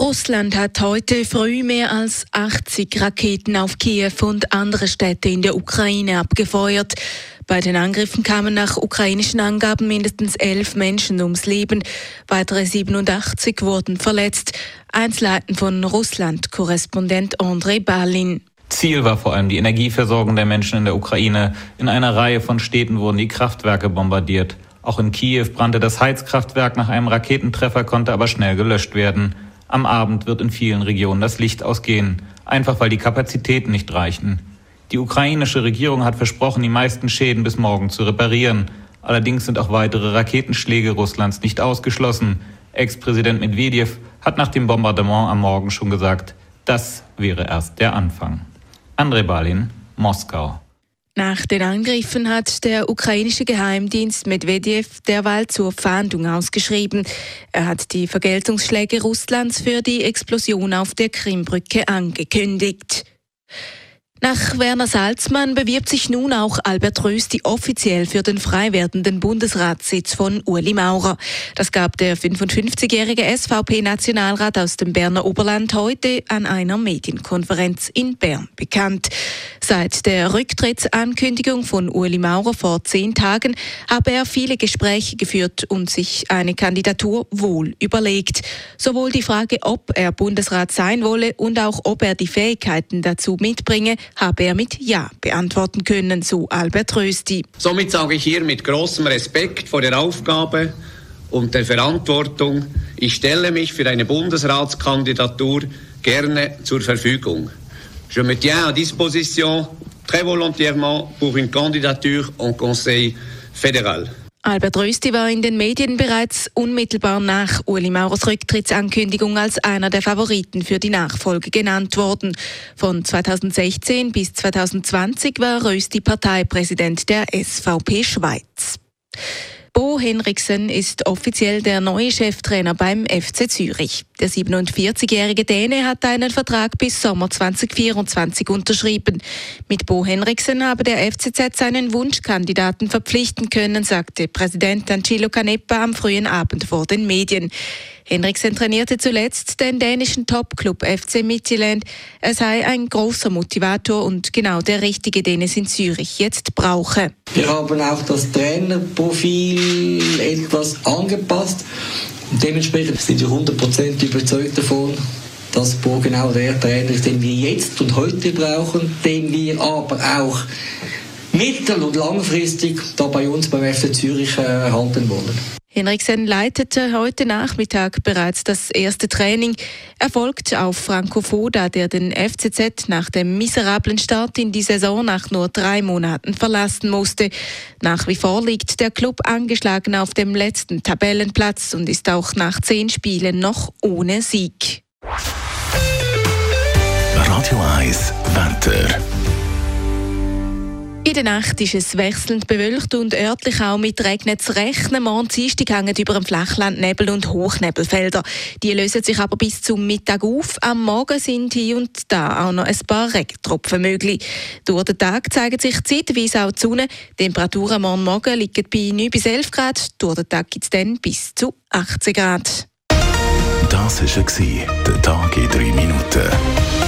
Russland hat heute früh mehr als 80 Raketen auf Kiew und andere Städte in der Ukraine abgefeuert. Bei den Angriffen kamen nach ukrainischen Angaben mindestens elf Menschen ums Leben. Weitere 87 wurden verletzt. Einzelheiten von Russland-Korrespondent Andrei Balin. Ziel war vor allem die Energieversorgung der Menschen in der Ukraine. In einer Reihe von Städten wurden die Kraftwerke bombardiert. Auch in Kiew brannte das Heizkraftwerk nach einem Raketentreffer, konnte aber schnell gelöscht werden. Am Abend wird in vielen Regionen das Licht ausgehen, einfach weil die Kapazitäten nicht reichen. Die ukrainische Regierung hat versprochen, die meisten Schäden bis morgen zu reparieren. Allerdings sind auch weitere Raketenschläge Russlands nicht ausgeschlossen. Ex-Präsident Medvedev hat nach dem Bombardement am Morgen schon gesagt, das wäre erst der Anfang. Andrei Balin, Moskau. Nach den Angriffen hat der ukrainische Geheimdienst Medvedev derweil zur Fahndung ausgeschrieben. Er hat die Vergeltungsschläge Russlands für die Explosion auf der Krimbrücke angekündigt. Nach Werner Salzmann bewirbt sich nun auch Albert Rösti offiziell für den frei werdenden Bundesratssitz von Uli Maurer. Das gab der 55-jährige SVP-Nationalrat aus dem Berner Oberland heute an einer Medienkonferenz in Bern bekannt. Seit der Rücktrittsankündigung von Uli Maurer vor zehn Tagen habe er viele Gespräche geführt und sich eine Kandidatur wohl überlegt. Sowohl die Frage, ob er Bundesrat sein wolle und auch ob er die Fähigkeiten dazu mitbringe, habe er mit Ja beantworten können, so Albert Rösti. Somit sage ich hier mit großem Respekt vor der Aufgabe und der Verantwortung, ich stelle mich für eine Bundesratskandidatur gerne zur Verfügung. Je me tiens à disposition très volontairement pour une candidature au Conseil fédéral. Albert Rösti war in den Medien bereits unmittelbar nach Uli Maurers Rücktrittsankündigung als einer der Favoriten für die Nachfolge genannt worden. Von 2016 bis 2020 war Rösti Parteipräsident der SVP Schweiz. Bo Henriksen ist offiziell der neue Cheftrainer beim FC Zürich. Der 47-jährige Däne hat einen Vertrag bis Sommer 2024 unterschrieben. Mit Bo Henriksen habe der FCZ seinen Wunschkandidaten verpflichten können, sagte Präsident Angelo Canepa am frühen Abend vor den Medien. Henriksen trainierte zuletzt den dänischen Topclub FC Midtjylland. Er sei ein großer Motivator und genau der richtige, den es in Zürich jetzt brauche. Wir haben auch das Trainerprofil etwas angepasst. Dementsprechend sind wir 100% überzeugt davon, dass Bo genau der Trainer ist, den wir jetzt und heute brauchen, den wir aber auch mittel- und langfristig da bei uns beim FC Zürich äh, halten wollen. Henriksen leitete heute Nachmittag bereits das erste Training. Er folgt auf Franco Foda, der den FCZ nach dem miserablen Start in die Saison nach nur drei Monaten verlassen musste. Nach wie vor liegt der Club angeschlagen auf dem letzten Tabellenplatz und ist auch nach zehn Spielen noch ohne Sieg. Radio 1 Wetter. In der Nacht ist es wechselnd bewölkt und örtlich auch mit Regen zu rechnen. Morgen Dienstag hängen über dem Flachland Nebel und Hochnebelfelder. Die lösen sich aber bis zum Mittag auf. Am Morgen sind hier und da auch noch ein paar Regentropfen möglich. Durch den Tag zeigt sich zeitweise auch die Sonne. Die Temperaturen morgen Morgen liegen bei 9 bis 11 Grad. Durch den Tag gibt es dann bis zu 18 Grad. Das war der Tag in drei Minuten.